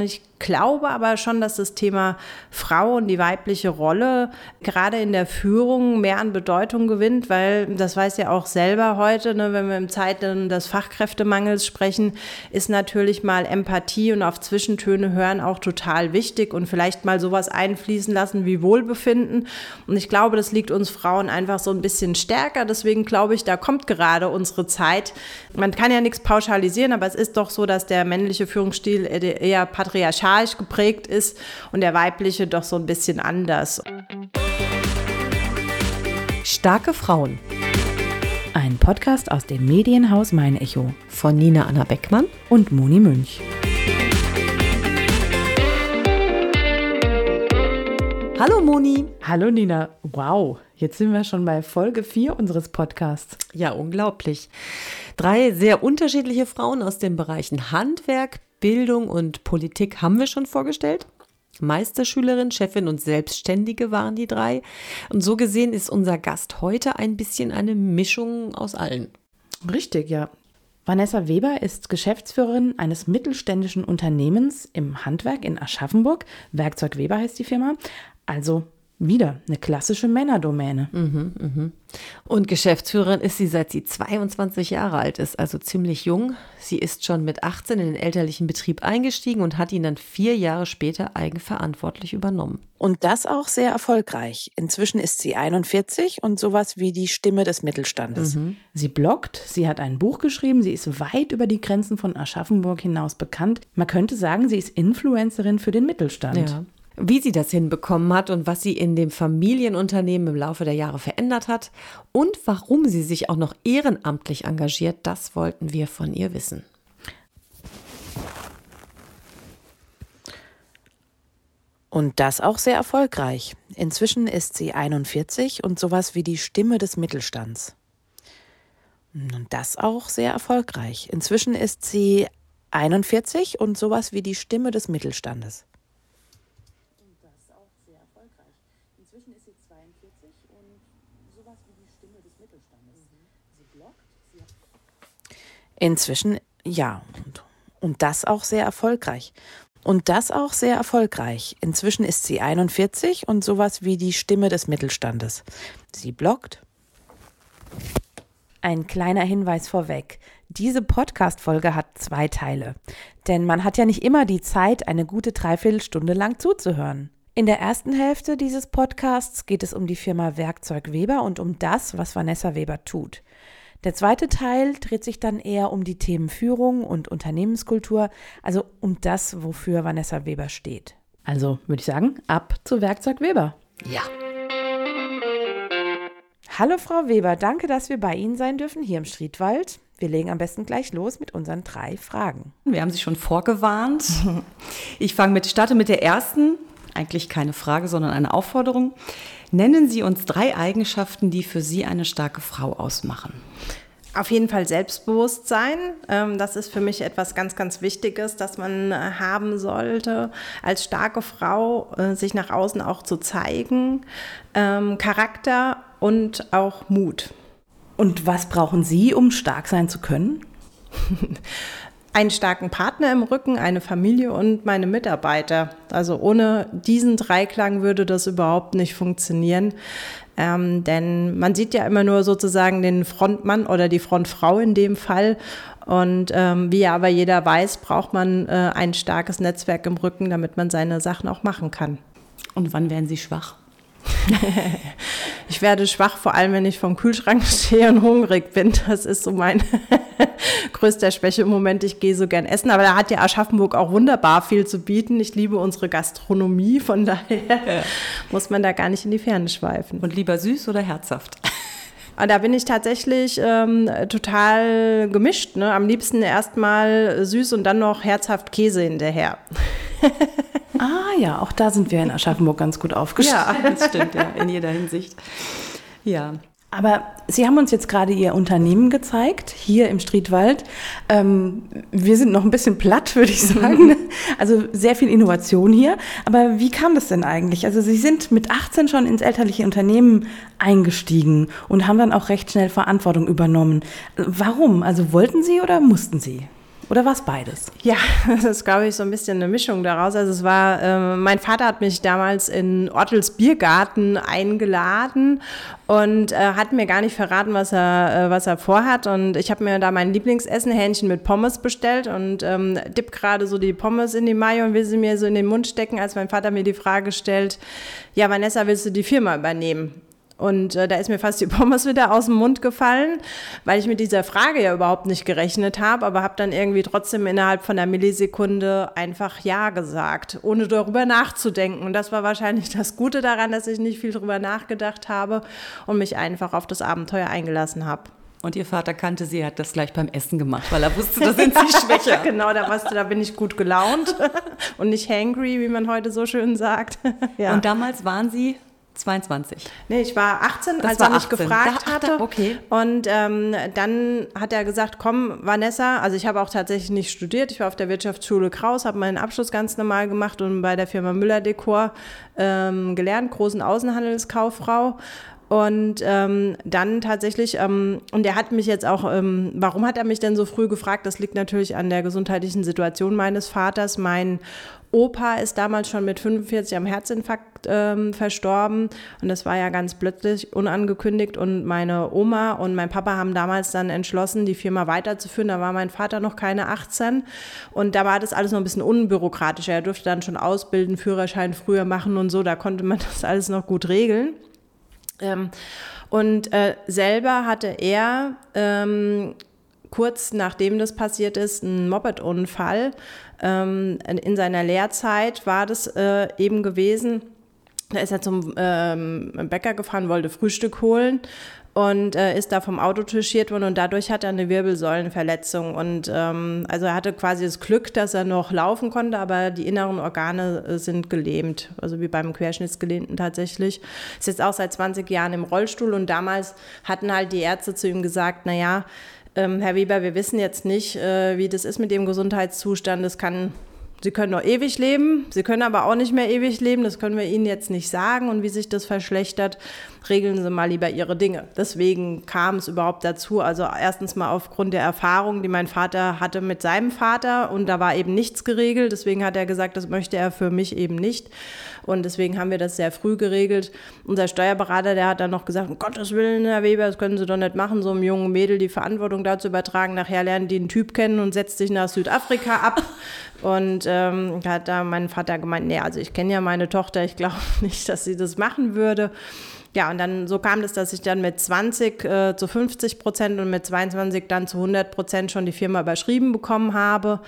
Ich glaube aber schon, dass das Thema Frau und die weibliche Rolle gerade in der Führung mehr an Bedeutung gewinnt, weil das weiß ja auch selber heute, ne, wenn wir im Zeiten des Fachkräftemangels sprechen, ist natürlich mal Empathie und auf Zwischentöne hören auch total wichtig und vielleicht mal sowas einfließen lassen wie Wohlbefinden. Und ich glaube, das liegt uns Frauen einfach so ein bisschen stärker. Deswegen glaube ich, da kommt gerade unsere Zeit. Man kann ja nichts pauschalisieren, aber es ist doch so, dass der männliche Führungsstil eher patriarchalisch geprägt ist und der weibliche doch so ein bisschen anders. Starke Frauen. Ein Podcast aus dem Medienhaus Mein Echo von Nina Anna Beckmann und Moni Münch. Hallo Moni. Hallo Nina. Wow, jetzt sind wir schon bei Folge 4 unseres Podcasts. Ja, unglaublich. Drei sehr unterschiedliche Frauen aus den Bereichen Handwerk, Bildung und Politik haben wir schon vorgestellt. Meisterschülerin, Chefin und Selbstständige waren die drei. Und so gesehen ist unser Gast heute ein bisschen eine Mischung aus allen. Richtig, ja. Vanessa Weber ist Geschäftsführerin eines mittelständischen Unternehmens im Handwerk in Aschaffenburg. Werkzeug Weber heißt die Firma. Also wieder eine klassische Männerdomäne. Mhm, mhm. Und Geschäftsführerin ist sie, seit sie 22 Jahre alt ist, also ziemlich jung. Sie ist schon mit 18 in den elterlichen Betrieb eingestiegen und hat ihn dann vier Jahre später eigenverantwortlich übernommen. Und das auch sehr erfolgreich. Inzwischen ist sie 41 und sowas wie die Stimme des Mittelstandes. Mhm. Sie bloggt, sie hat ein Buch geschrieben, sie ist weit über die Grenzen von Aschaffenburg hinaus bekannt. Man könnte sagen, sie ist Influencerin für den Mittelstand. Ja. Wie sie das hinbekommen hat und was sie in dem Familienunternehmen im Laufe der Jahre verändert hat und warum sie sich auch noch ehrenamtlich engagiert, das wollten wir von ihr wissen. Und das auch sehr erfolgreich. Inzwischen ist sie 41 und sowas wie die Stimme des Mittelstands. Und das auch sehr erfolgreich. Inzwischen ist sie 41 und sowas wie die Stimme des Mittelstandes. Inzwischen ja. Und, und das auch sehr erfolgreich. Und das auch sehr erfolgreich. Inzwischen ist sie 41 und sowas wie die Stimme des Mittelstandes. Sie bloggt. Ein kleiner Hinweis vorweg. Diese Podcast-Folge hat zwei Teile. Denn man hat ja nicht immer die Zeit, eine gute Dreiviertelstunde lang zuzuhören. In der ersten Hälfte dieses Podcasts geht es um die Firma Werkzeug Weber und um das, was Vanessa Weber tut. Der zweite Teil dreht sich dann eher um die Themen Führung und Unternehmenskultur, also um das, wofür Vanessa Weber steht. Also würde ich sagen, ab zu Werkzeug Weber. Ja. Hallo Frau Weber, danke, dass wir bei Ihnen sein dürfen hier im Striedwald. Wir legen am besten gleich los mit unseren drei Fragen. Wir haben Sie schon vorgewarnt. Ich fange mit, starte mit der ersten. Eigentlich keine Frage, sondern eine Aufforderung. Nennen Sie uns drei Eigenschaften, die für Sie eine starke Frau ausmachen. Auf jeden Fall Selbstbewusstsein. Ähm, das ist für mich etwas ganz, ganz Wichtiges, das man äh, haben sollte, als starke Frau äh, sich nach außen auch zu zeigen. Ähm, Charakter und auch Mut. Und was brauchen Sie, um stark sein zu können? einen starken Partner im Rücken, eine Familie und meine Mitarbeiter. Also ohne diesen Dreiklang würde das überhaupt nicht funktionieren. Ähm, denn man sieht ja immer nur sozusagen den Frontmann oder die Frontfrau in dem Fall. Und ähm, wie aber jeder weiß, braucht man äh, ein starkes Netzwerk im Rücken, damit man seine Sachen auch machen kann. Und wann werden Sie schwach? ich werde schwach, vor allem wenn ich vom Kühlschrank stehe und hungrig bin. Das ist so mein größter Schwäche im Moment. Ich gehe so gern essen, aber da hat ja Aschaffenburg auch wunderbar viel zu bieten. Ich liebe unsere Gastronomie, von daher ja. muss man da gar nicht in die Ferne schweifen. Und lieber süß oder herzhaft? Und da bin ich tatsächlich ähm, total gemischt. Ne? Am liebsten erstmal süß und dann noch herzhaft Käse hinterher. Ah ja, auch da sind wir in Aschaffenburg ganz gut aufgestellt. Ja, das stimmt, ja, in jeder Hinsicht. Ja. Aber Sie haben uns jetzt gerade Ihr Unternehmen gezeigt, hier im Striedwald. Ähm, wir sind noch ein bisschen platt, würde ich sagen. Also sehr viel Innovation hier. Aber wie kam das denn eigentlich? Also Sie sind mit 18 schon ins elterliche Unternehmen eingestiegen und haben dann auch recht schnell Verantwortung übernommen. Warum? Also wollten Sie oder mussten Sie? Oder war es beides? Ja, das ist, glaube ich, so ein bisschen eine Mischung daraus. Also es war, äh, mein Vater hat mich damals in Ottels Biergarten eingeladen und äh, hat mir gar nicht verraten, was er, äh, was er vorhat. Und ich habe mir da mein Lieblingsessen, Hähnchen mit Pommes bestellt und ähm, dipp gerade so die Pommes in die Mayo und will sie mir so in den Mund stecken, als mein Vater mir die Frage stellt, ja, Vanessa, willst du die Firma übernehmen? Und äh, da ist mir fast die Pommes wieder aus dem Mund gefallen, weil ich mit dieser Frage ja überhaupt nicht gerechnet habe, aber habe dann irgendwie trotzdem innerhalb von einer Millisekunde einfach Ja gesagt, ohne darüber nachzudenken. Und das war wahrscheinlich das Gute daran, dass ich nicht viel darüber nachgedacht habe und mich einfach auf das Abenteuer eingelassen habe. Und ihr Vater kannte sie, hat das gleich beim Essen gemacht, weil er wusste, da sind sie schwächer. genau, da, weißt du, da bin ich gut gelaunt und nicht hangry, wie man heute so schön sagt. ja. Und damals waren sie 22. Nee, ich war 18, das als war er mich 18. gefragt da, hatte. Okay. Und ähm, dann hat er gesagt, komm, Vanessa, also ich habe auch tatsächlich nicht studiert. Ich war auf der Wirtschaftsschule Kraus, habe meinen Abschluss ganz normal gemacht und bei der Firma Müller Dekor ähm, gelernt, großen Außenhandelskauffrau. Und ähm, dann tatsächlich, ähm, und er hat mich jetzt auch, ähm, warum hat er mich denn so früh gefragt? Das liegt natürlich an der gesundheitlichen Situation meines Vaters. Mein Opa ist damals schon mit 45 am Herzinfarkt ähm, verstorben und das war ja ganz plötzlich unangekündigt und meine Oma und mein Papa haben damals dann entschlossen, die Firma weiterzuführen. Da war mein Vater noch keine 18 und da war das alles noch ein bisschen unbürokratischer. Er durfte dann schon ausbilden, Führerschein früher machen und so, da konnte man das alles noch gut regeln. Ähm, und äh, selber hatte er ähm, kurz nachdem das passiert ist, einen Moped-Unfall. Ähm, in seiner Lehrzeit war das äh, eben gewesen. Da ist er zum ähm, Bäcker gefahren, wollte Frühstück holen und äh, ist da vom Auto touchiert worden und dadurch hat er eine Wirbelsäulenverletzung. Und ähm, also er hatte quasi das Glück, dass er noch laufen konnte, aber die inneren Organe äh, sind gelähmt, also wie beim Querschnittsgelähmten tatsächlich. Ist jetzt auch seit 20 Jahren im Rollstuhl und damals hatten halt die Ärzte zu ihm gesagt, naja, ähm, Herr Weber, wir wissen jetzt nicht, äh, wie das ist mit dem Gesundheitszustand. Das kann Sie können noch ewig leben, sie können aber auch nicht mehr ewig leben, das können wir Ihnen jetzt nicht sagen. Und wie sich das verschlechtert, regeln Sie mal lieber Ihre Dinge. Deswegen kam es überhaupt dazu. Also erstens mal aufgrund der Erfahrung, die mein Vater hatte mit seinem Vater und da war eben nichts geregelt. Deswegen hat er gesagt, das möchte er für mich eben nicht. Und deswegen haben wir das sehr früh geregelt. Unser Steuerberater, der hat dann noch gesagt, um Gottes Willen, Herr Weber, das können Sie doch nicht machen, so einem jungen Mädel die Verantwortung dazu übertragen. Nachher lernen die einen Typ kennen und setzt sich nach Südafrika ab. Und ähm, hat da mein Vater gemeint, nee, also ich kenne ja meine Tochter, ich glaube nicht, dass sie das machen würde. Ja, und dann so kam es, dass ich dann mit 20 äh, zu 50 Prozent und mit 22 dann zu 100 Prozent schon die Firma überschrieben bekommen habe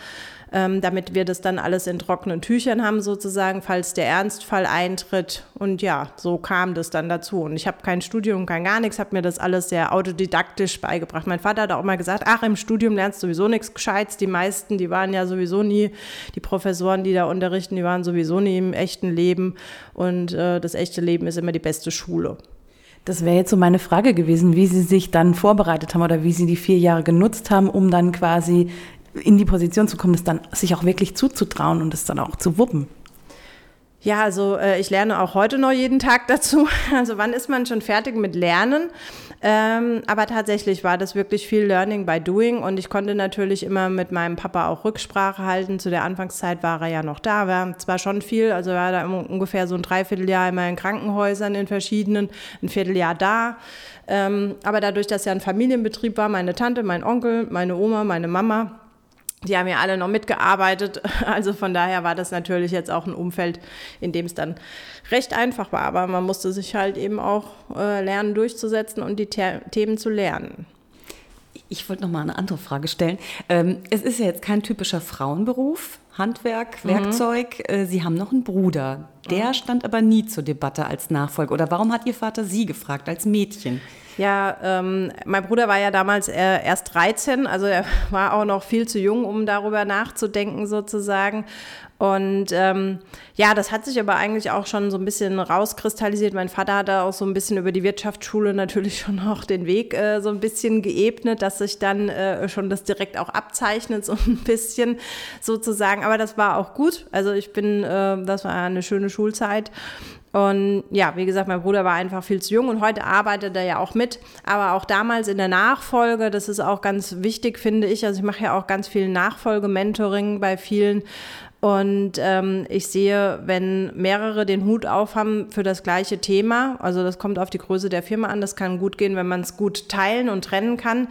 ähm, damit wir das dann alles in trockenen Tüchern haben sozusagen, falls der Ernstfall eintritt. Und ja, so kam das dann dazu. Und ich habe kein Studium, kein gar nichts, habe mir das alles sehr autodidaktisch beigebracht. Mein Vater hat auch mal gesagt, ach, im Studium lernst du sowieso nichts Gescheites. Die meisten, die waren ja sowieso nie, die Professoren, die da unterrichten, die waren sowieso nie im echten Leben. Und äh, das echte Leben ist immer die beste Schule. Das wäre jetzt so meine Frage gewesen, wie Sie sich dann vorbereitet haben oder wie Sie die vier Jahre genutzt haben, um dann quasi in die Position zu kommen, das dann sich auch wirklich zuzutrauen und es dann auch zu wuppen? Ja, also äh, ich lerne auch heute noch jeden Tag dazu. Also wann ist man schon fertig mit Lernen? Ähm, aber tatsächlich war das wirklich viel Learning by Doing und ich konnte natürlich immer mit meinem Papa auch Rücksprache halten. Zu der Anfangszeit war er ja noch da, war zwar schon viel, also war da ungefähr so ein Dreivierteljahr immer in Krankenhäusern in verschiedenen, ein Vierteljahr da. Ähm, aber dadurch, dass ja ein Familienbetrieb war, meine Tante, mein Onkel, meine Oma, meine Mama, die haben ja alle noch mitgearbeitet. Also von daher war das natürlich jetzt auch ein Umfeld, in dem es dann recht einfach war. Aber man musste sich halt eben auch äh, lernen, durchzusetzen und die The Themen zu lernen. Ich wollte noch mal eine andere Frage stellen. Ähm, es ist ja jetzt kein typischer Frauenberuf, Handwerk, mhm. Werkzeug. Mhm. Sie haben noch einen Bruder. Der mhm. stand aber nie zur Debatte als Nachfolger. Oder warum hat Ihr Vater Sie gefragt als Mädchen? Ja, ähm, mein Bruder war ja damals äh, erst 13, also er war auch noch viel zu jung, um darüber nachzudenken sozusagen. Und ähm, ja, das hat sich aber eigentlich auch schon so ein bisschen rauskristallisiert. Mein Vater hat da auch so ein bisschen über die Wirtschaftsschule natürlich schon auch den Weg äh, so ein bisschen geebnet, dass sich dann äh, schon das direkt auch abzeichnet, so ein bisschen sozusagen. Aber das war auch gut. Also ich bin, äh, das war eine schöne Schulzeit. Und ja, wie gesagt, mein Bruder war einfach viel zu jung und heute arbeitet er ja auch mit. Aber auch damals in der Nachfolge, das ist auch ganz wichtig, finde ich. Also ich mache ja auch ganz viel Nachfolge-Mentoring bei vielen. Und ähm, ich sehe, wenn mehrere den Hut aufhaben für das gleiche Thema, also das kommt auf die Größe der Firma an, das kann gut gehen, wenn man es gut teilen und trennen kann.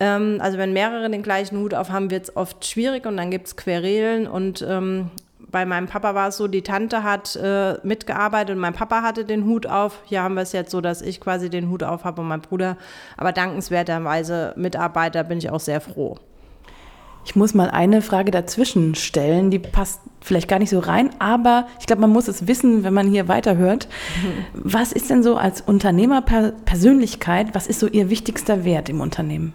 Ähm, also wenn mehrere den gleichen Hut aufhaben, wird es oft schwierig und dann gibt es Querelen und ähm, bei meinem Papa war es so, die Tante hat äh, mitgearbeitet und mein Papa hatte den Hut auf. Hier haben wir es jetzt so, dass ich quasi den Hut auf habe und mein Bruder. Aber dankenswerterweise Mitarbeiter bin ich auch sehr froh. Ich muss mal eine Frage dazwischen stellen, die passt vielleicht gar nicht so rein, aber ich glaube, man muss es wissen, wenn man hier weiterhört. Was ist denn so als Unternehmerpersönlichkeit, was ist so Ihr wichtigster Wert im Unternehmen?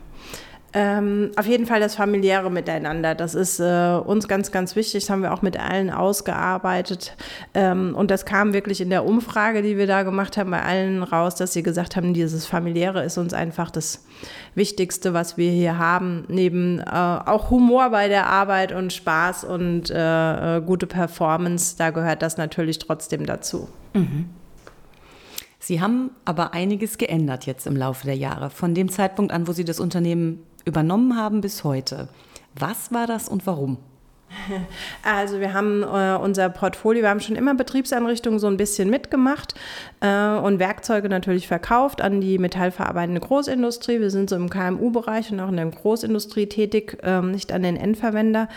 Ähm, auf jeden Fall das familiäre Miteinander. Das ist äh, uns ganz, ganz wichtig. Das haben wir auch mit allen ausgearbeitet. Ähm, und das kam wirklich in der Umfrage, die wir da gemacht haben, bei allen raus, dass sie gesagt haben, dieses familiäre ist uns einfach das Wichtigste, was wir hier haben. Neben äh, auch Humor bei der Arbeit und Spaß und äh, äh gute Performance, da gehört das natürlich trotzdem dazu. Mhm. Sie haben aber einiges geändert jetzt im Laufe der Jahre, von dem Zeitpunkt an, wo Sie das Unternehmen übernommen haben bis heute. Was war das und warum? Also wir haben äh, unser Portfolio, wir haben schon immer Betriebseinrichtungen so ein bisschen mitgemacht äh, und Werkzeuge natürlich verkauft an die metallverarbeitende Großindustrie. Wir sind so im KMU-Bereich und auch in der Großindustrie tätig, äh, nicht an den Endverwender.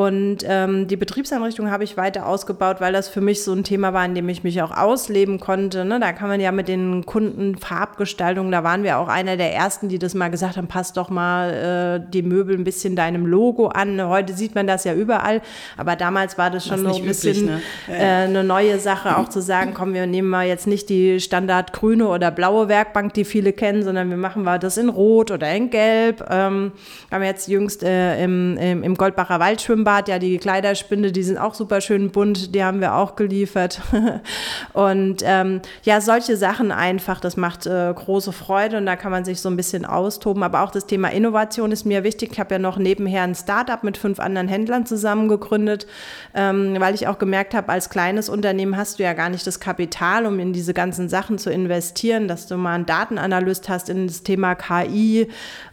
Und ähm, die Betriebseinrichtung habe ich weiter ausgebaut, weil das für mich so ein Thema war, in dem ich mich auch ausleben konnte. Ne? Da kann man ja mit den Kunden Farbgestaltung, da waren wir auch einer der ersten, die das mal gesagt haben, passt doch mal äh, die Möbel ein bisschen deinem Logo an. Heute sieht man das ja überall, aber damals war das schon das so ein bisschen üblich, ne? äh, eine neue Sache, auch zu sagen, komm, wir nehmen mal jetzt nicht die Standard grüne oder blaue Werkbank, die viele kennen, sondern wir machen mal das in Rot oder in Gelb. Ähm, haben wir jetzt jüngst äh, im, im, im Goldbacher Waldschwimmen Schwimmbad, ja, die Kleiderspinde, die sind auch super schön bunt, die haben wir auch geliefert. und ähm, ja, solche Sachen einfach, das macht äh, große Freude und da kann man sich so ein bisschen austoben. Aber auch das Thema Innovation ist mir wichtig. Ich habe ja noch nebenher ein Startup mit fünf anderen Händlern zusammen gegründet, ähm, weil ich auch gemerkt habe, als kleines Unternehmen hast du ja gar nicht das Kapital, um in diese ganzen Sachen zu investieren, dass du mal einen Datenanalyst hast in das Thema KI.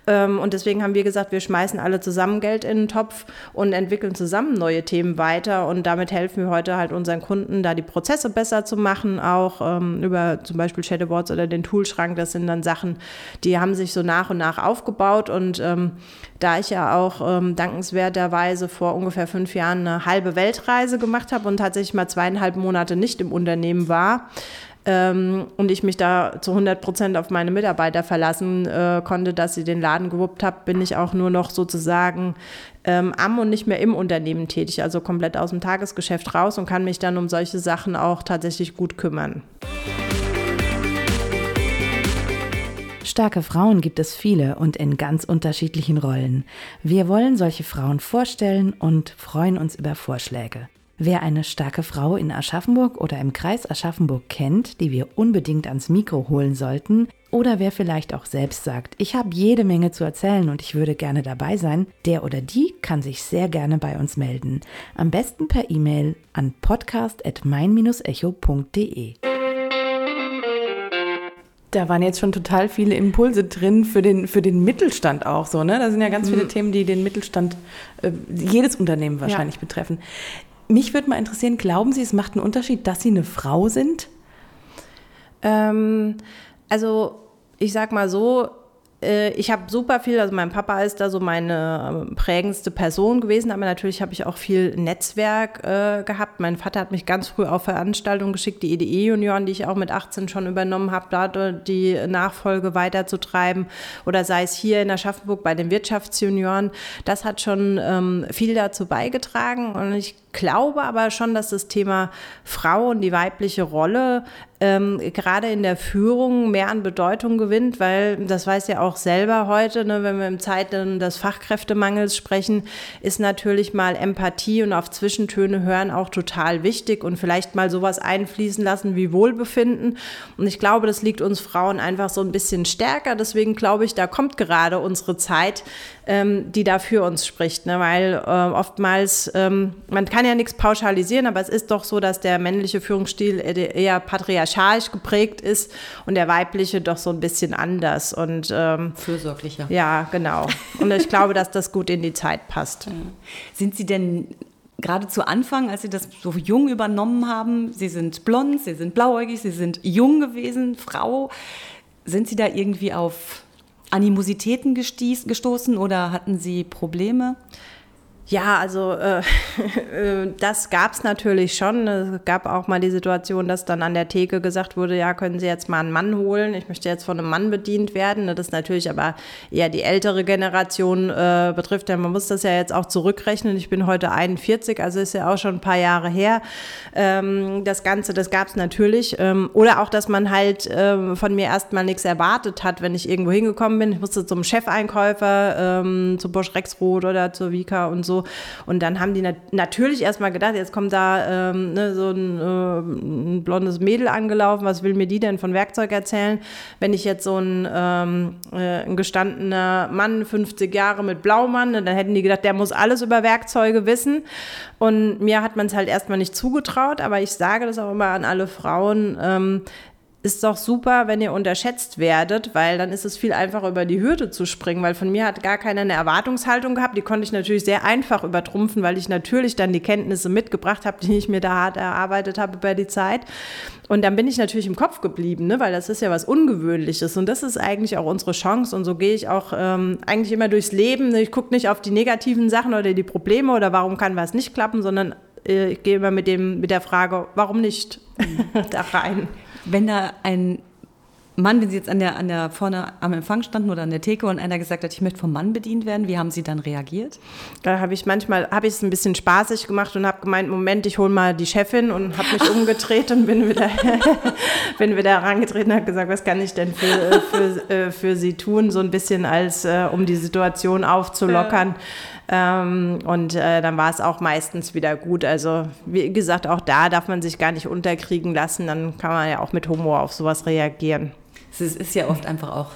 Ähm, und deswegen haben wir gesagt, wir schmeißen alle zusammen Geld in den Topf und entwickeln entwickeln zusammen neue Themen weiter und damit helfen wir heute halt unseren Kunden, da die Prozesse besser zu machen, auch ähm, über zum Beispiel Chatterboards oder den Toolschrank. Das sind dann Sachen, die haben sich so nach und nach aufgebaut und ähm, da ich ja auch ähm, dankenswerterweise vor ungefähr fünf Jahren eine halbe Weltreise gemacht habe und tatsächlich mal zweieinhalb Monate nicht im Unternehmen war, ähm, und ich mich da zu 100 Prozent auf meine Mitarbeiter verlassen äh, konnte, dass sie den Laden gewuppt haben, bin ich auch nur noch sozusagen ähm, am und nicht mehr im Unternehmen tätig, also komplett aus dem Tagesgeschäft raus und kann mich dann um solche Sachen auch tatsächlich gut kümmern. Starke Frauen gibt es viele und in ganz unterschiedlichen Rollen. Wir wollen solche Frauen vorstellen und freuen uns über Vorschläge. Wer eine starke Frau in Aschaffenburg oder im Kreis Aschaffenburg kennt, die wir unbedingt ans Mikro holen sollten, oder wer vielleicht auch selbst sagt, ich habe jede Menge zu erzählen und ich würde gerne dabei sein, der oder die kann sich sehr gerne bei uns melden. Am besten per E-Mail an podcast.mein-echo.de. Da waren jetzt schon total viele Impulse drin für den, für den Mittelstand auch so. Ne? Da sind ja ganz viele mhm. Themen, die den Mittelstand, äh, jedes Unternehmen wahrscheinlich ja. betreffen. Mich würde mal interessieren, glauben Sie, es macht einen Unterschied, dass Sie eine Frau sind? Ähm, also ich sag mal so, äh, ich habe super viel, also mein Papa ist da so meine ähm, prägendste Person gewesen, aber natürlich habe ich auch viel Netzwerk äh, gehabt. Mein Vater hat mich ganz früh auf Veranstaltungen geschickt, die EDE-Junioren, die ich auch mit 18 schon übernommen habe, da die Nachfolge weiterzutreiben. Oder sei es hier in Aschaffenburg bei den Wirtschaftsjunioren. Das hat schon ähm, viel dazu beigetragen und ich glaube aber schon, dass das Thema Frau und die weibliche Rolle ähm, gerade in der Führung mehr an Bedeutung gewinnt, weil das weiß ja auch selber heute, ne, wenn wir im Zeiten des Fachkräftemangels sprechen, ist natürlich mal Empathie und auf Zwischentöne hören auch total wichtig und vielleicht mal sowas einfließen lassen wie Wohlbefinden. Und ich glaube, das liegt uns Frauen einfach so ein bisschen stärker. Deswegen glaube ich, da kommt gerade unsere Zeit, ähm, die da für uns spricht, ne? weil äh, oftmals, ähm, man kann ja nichts pauschalisieren, aber es ist doch so, dass der männliche Führungsstil eher patriarchal patriarchalisch geprägt ist und der weibliche doch so ein bisschen anders. Und, ähm, Fürsorglicher. Ja, genau. Und ich glaube, dass das gut in die Zeit passt. Sind Sie denn gerade zu Anfang, als Sie das so jung übernommen haben, Sie sind blond, Sie sind blauäugig, Sie sind jung gewesen, Frau, sind Sie da irgendwie auf Animositäten gestoßen oder hatten Sie Probleme? Ja, also äh, äh das gab es natürlich schon. Es gab auch mal die Situation, dass dann an der Theke gesagt wurde, ja, können Sie jetzt mal einen Mann holen. Ich möchte jetzt von einem Mann bedient werden. Das ist natürlich aber eher die ältere Generation äh, betrifft. Denn man muss das ja jetzt auch zurückrechnen. Ich bin heute 41, also ist ja auch schon ein paar Jahre her. Ähm, das Ganze, das gab es natürlich. Ähm, oder auch, dass man halt ähm, von mir erstmal nichts erwartet hat, wenn ich irgendwo hingekommen bin. Ich musste zum Chefeinkäufer, ähm, zu Bosch Rexroth oder zur Vika und so und dann haben die nat natürlich erstmal gedacht, jetzt kommt da ähm, ne, so ein, äh, ein, blondes Mädel angelaufen, was will mir die denn von Werkzeug erzählen? Wenn ich jetzt so ein, ähm, äh, ein gestandener Mann, 50 Jahre mit Blaumann, dann hätten die gedacht, der muss alles über Werkzeuge wissen. Und mir hat man es halt erstmal nicht zugetraut, aber ich sage das auch immer an alle Frauen, ähm, ist doch super, wenn ihr unterschätzt werdet, weil dann ist es viel einfacher, über die Hürde zu springen, weil von mir hat gar keiner eine Erwartungshaltung gehabt. Die konnte ich natürlich sehr einfach übertrumpfen, weil ich natürlich dann die Kenntnisse mitgebracht habe, die ich mir da hart erarbeitet habe über die Zeit. Und dann bin ich natürlich im Kopf geblieben, ne? weil das ist ja was Ungewöhnliches und das ist eigentlich auch unsere Chance und so gehe ich auch ähm, eigentlich immer durchs Leben. Ich gucke nicht auf die negativen Sachen oder die Probleme oder warum kann was nicht klappen, sondern äh, ich gehe immer mit, dem, mit der Frage, warum nicht da rein wenn da ein Mann, wenn Sie jetzt an der, an der vorne am Empfang standen oder an der Theke und einer gesagt hat, ich möchte vom Mann bedient werden, wie haben Sie dann reagiert? Da habe ich manchmal, habe ich es ein bisschen spaßig gemacht und habe gemeint, Moment, ich hole mal die Chefin und habe mich umgedreht und bin wieder, bin wieder herangetreten und habe gesagt, was kann ich denn für, für, äh, für Sie tun, so ein bisschen als, äh, um die Situation aufzulockern. Ja. Ähm, und äh, dann war es auch meistens wieder gut. Also wie gesagt, auch da darf man sich gar nicht unterkriegen lassen. Dann kann man ja auch mit Humor auf sowas reagieren. Es ist, ist ja oft einfach auch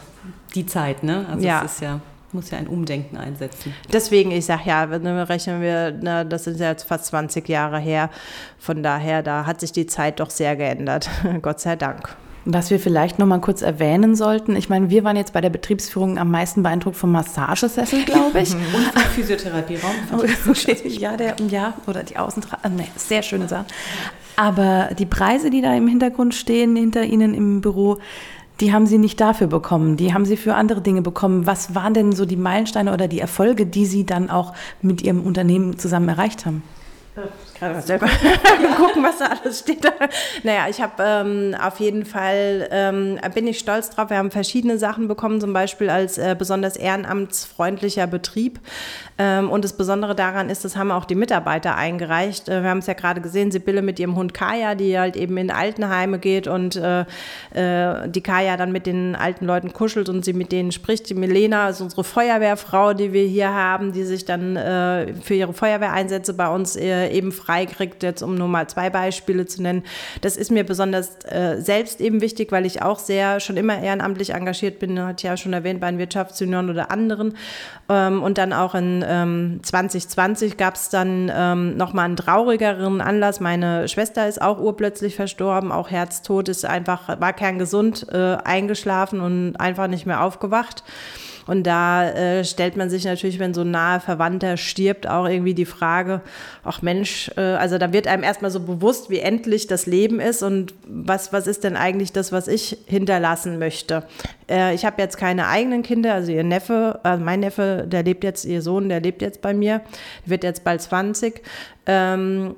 die Zeit, ne? Also ja. es ist ja muss ja ein Umdenken einsetzen. Deswegen, ich sage ja, rechnen wir, na, das sind ja jetzt fast 20 Jahre her. Von daher, da hat sich die Zeit doch sehr geändert. Gott sei Dank. Was wir vielleicht noch mal kurz erwähnen sollten, ich meine, wir waren jetzt bei der Betriebsführung am meisten beeindruckt vom Massagesessel, glaube ich. Und vom Physiotherapieraum. ja, der, ja, oder die Außentrage, nee, sehr schöne Sache. Aber die Preise, die da im Hintergrund stehen, hinter Ihnen im Büro, die haben Sie nicht dafür bekommen, die haben Sie für andere Dinge bekommen. Was waren denn so die Meilensteine oder die Erfolge, die Sie dann auch mit Ihrem Unternehmen zusammen erreicht haben? Kann mal selber gucken, was da alles steht. naja, ich habe ähm, auf jeden Fall, ähm, bin ich stolz drauf, wir haben verschiedene Sachen bekommen, zum Beispiel als äh, besonders ehrenamtsfreundlicher Betrieb. Ähm, und das Besondere daran ist, das haben auch die Mitarbeiter eingereicht. Äh, wir haben es ja gerade gesehen, Sibylle mit ihrem Hund Kaya, die halt eben in Altenheime geht und äh, äh, die Kaya dann mit den alten Leuten kuschelt und sie mit denen spricht. Die Milena ist unsere Feuerwehrfrau, die wir hier haben, die sich dann äh, für ihre Feuerwehreinsätze bei uns äh, eben freikriegt, jetzt um nur mal zwei Beispiele zu nennen. Das ist mir besonders äh, selbst eben wichtig, weil ich auch sehr schon immer ehrenamtlich engagiert bin, hat ja schon erwähnt, bei den Wirtschaftsjunioren oder anderen. Ähm, und dann auch in ähm, 2020 gab es dann ähm, nochmal einen traurigeren Anlass. Meine Schwester ist auch urplötzlich verstorben, auch Herztod, ist einfach, war kerngesund, äh, eingeschlafen und einfach nicht mehr aufgewacht. Und da äh, stellt man sich natürlich, wenn so ein nahe Verwandter stirbt, auch irgendwie die Frage, ach Mensch, äh, also da wird einem erstmal so bewusst, wie endlich das Leben ist und was, was ist denn eigentlich das, was ich hinterlassen möchte. Äh, ich habe jetzt keine eigenen Kinder, also ihr Neffe, also mein Neffe, der lebt jetzt, ihr Sohn, der lebt jetzt bei mir, wird jetzt bald 20. Ähm,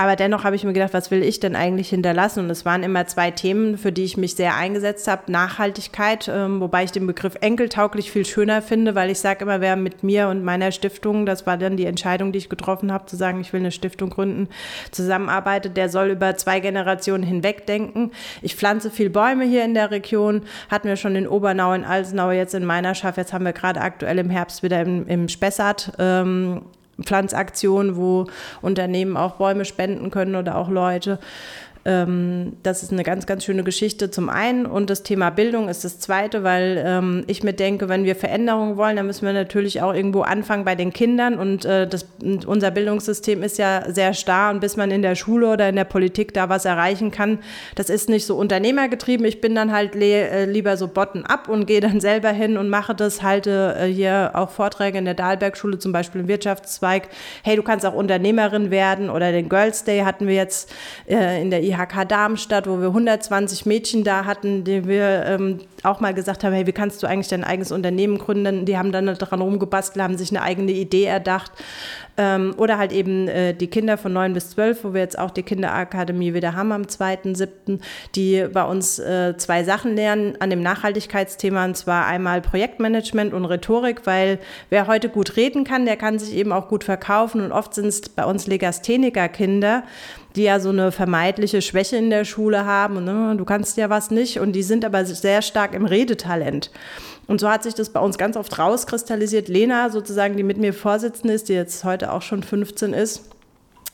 Aber dennoch habe ich mir gedacht, was will ich denn eigentlich hinterlassen? Und es waren immer zwei Themen, für die ich mich sehr eingesetzt habe. Nachhaltigkeit, ähm, wobei ich den Begriff enkeltauglich viel schöner finde, weil ich sage immer, wer mit mir und meiner Stiftung, das war dann die Entscheidung, die ich getroffen habe, zu sagen, ich will eine Stiftung gründen, zusammenarbeitet, der soll über zwei Generationen hinweg denken. Ich pflanze viel Bäume hier in der Region, hatten wir schon in Obernau, in Alsenau, jetzt in meiner Schaff, jetzt haben wir gerade aktuell im Herbst wieder im, im Spessart ähm, Pflanzaktion, wo Unternehmen auch Bäume spenden können oder auch Leute. Ähm, das ist eine ganz, ganz schöne Geschichte zum einen. Und das Thema Bildung ist das zweite, weil ähm, ich mir denke, wenn wir Veränderungen wollen, dann müssen wir natürlich auch irgendwo anfangen bei den Kindern. Und äh, das, unser Bildungssystem ist ja sehr starr. Und bis man in der Schule oder in der Politik da was erreichen kann, das ist nicht so unternehmergetrieben. Ich bin dann halt äh, lieber so bottom-up und gehe dann selber hin und mache das, halte äh, hier auch Vorträge in der Dahlbergschule, zum Beispiel im Wirtschaftszweig. Hey, du kannst auch Unternehmerin werden. Oder den Girls Day hatten wir jetzt äh, in der IHK Darmstadt, wo wir 120 Mädchen da hatten, die wir ähm, auch mal gesagt haben, hey, wie kannst du eigentlich dein eigenes Unternehmen gründen? Die haben dann daran rumgebastelt, haben sich eine eigene Idee erdacht. Ähm, oder halt eben äh, die Kinder von 9 bis 12, wo wir jetzt auch die Kinderakademie wieder haben am 2.7., die bei uns äh, zwei Sachen lernen an dem Nachhaltigkeitsthema, und zwar einmal Projektmanagement und Rhetorik, weil wer heute gut reden kann, der kann sich eben auch gut verkaufen und oft sind es bei uns Legastheniker-Kinder, die ja so eine vermeidliche Schwäche in der Schule haben ne, du kannst ja was nicht und die sind aber sehr stark im Redetalent. Und so hat sich das bei uns ganz oft rauskristallisiert. Lena sozusagen, die mit mir Vorsitzende ist, die jetzt heute auch schon 15 ist,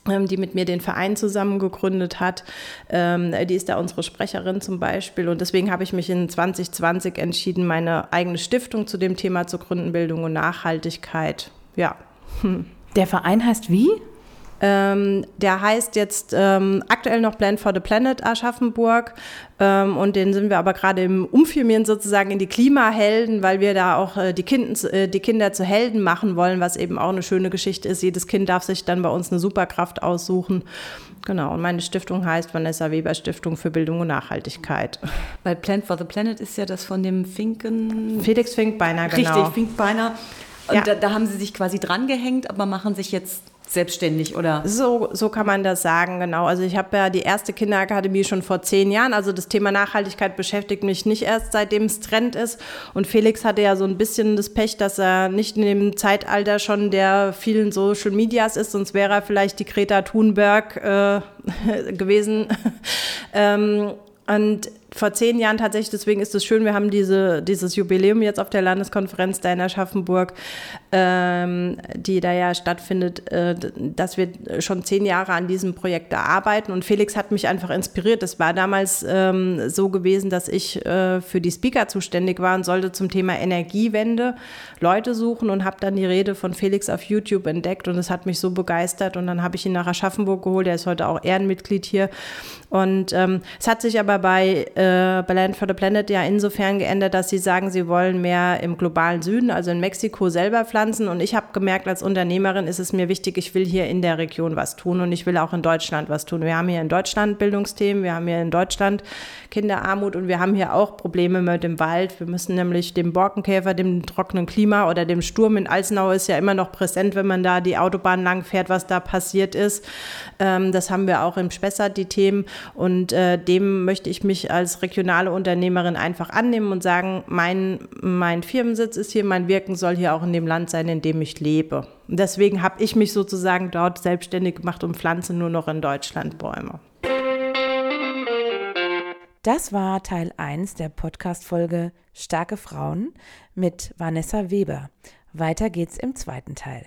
ähm, die mit mir den Verein zusammen gegründet hat. Ähm, die ist da unsere Sprecherin zum Beispiel. Und deswegen habe ich mich in 2020 entschieden, meine eigene Stiftung zu dem Thema zu gründen, Bildung und Nachhaltigkeit. Ja. Der Verein heißt wie? Ähm, der heißt jetzt ähm, aktuell noch Plan for the Planet Aschaffenburg ähm, und den sind wir aber gerade im Umfirmieren sozusagen in die Klimahelden, weil wir da auch äh, die, kind, äh, die Kinder zu Helden machen wollen, was eben auch eine schöne Geschichte ist. Jedes Kind darf sich dann bei uns eine Superkraft aussuchen. Genau, und meine Stiftung heißt Vanessa Weber Stiftung für Bildung und Nachhaltigkeit. Weil Plan for the Planet ist ja das von dem Finken. Felix Finkbeiner, genau. Richtig, Finkbeiner. Und ja. da, da haben sie sich quasi dran gehängt, aber machen sich jetzt selbstständig, oder? So, so kann man das sagen, genau. Also ich habe ja die erste Kinderakademie schon vor zehn Jahren. Also das Thema Nachhaltigkeit beschäftigt mich nicht erst, seitdem es Trend ist. Und Felix hatte ja so ein bisschen das Pech, dass er nicht in dem Zeitalter schon der vielen Social Medias ist, sonst wäre er vielleicht die Greta Thunberg äh, gewesen. ähm, und vor zehn Jahren tatsächlich, deswegen ist es schön, wir haben diese, dieses Jubiläum jetzt auf der Landeskonferenz da in Aschaffenburg, ähm, die da ja stattfindet, äh, dass wir schon zehn Jahre an diesem Projekt da arbeiten. Und Felix hat mich einfach inspiriert. Es war damals ähm, so gewesen, dass ich äh, für die Speaker zuständig war und sollte zum Thema Energiewende Leute suchen und habe dann die Rede von Felix auf YouTube entdeckt und es hat mich so begeistert. Und dann habe ich ihn nach Aschaffenburg geholt. Er ist heute auch Ehrenmitglied hier. Und ähm, es hat sich aber bei äh, äh, Land for the Planet ja insofern geändert, dass sie sagen, sie wollen mehr im globalen Süden, also in Mexiko selber pflanzen. Und ich habe gemerkt, als Unternehmerin ist es mir wichtig, ich will hier in der Region was tun und ich will auch in Deutschland was tun. Wir haben hier in Deutschland Bildungsthemen, wir haben hier in Deutschland Kinderarmut und wir haben hier auch Probleme mit dem Wald. Wir müssen nämlich dem Borkenkäfer, dem trockenen Klima oder dem Sturm in Alsenau ist ja immer noch präsent, wenn man da die Autobahn lang fährt, was da passiert ist. Ähm, das haben wir auch im Spessart, die Themen. Und äh, dem möchte ich mich als regionale Unternehmerin einfach annehmen und sagen, mein, mein Firmensitz ist hier, mein Wirken soll hier auch in dem Land sein, in dem ich lebe. Deswegen habe ich mich sozusagen dort selbstständig gemacht und pflanze nur noch in Deutschland Bäume. Das war Teil 1 der Podcast-Folge Starke Frauen mit Vanessa Weber. Weiter geht's im zweiten Teil.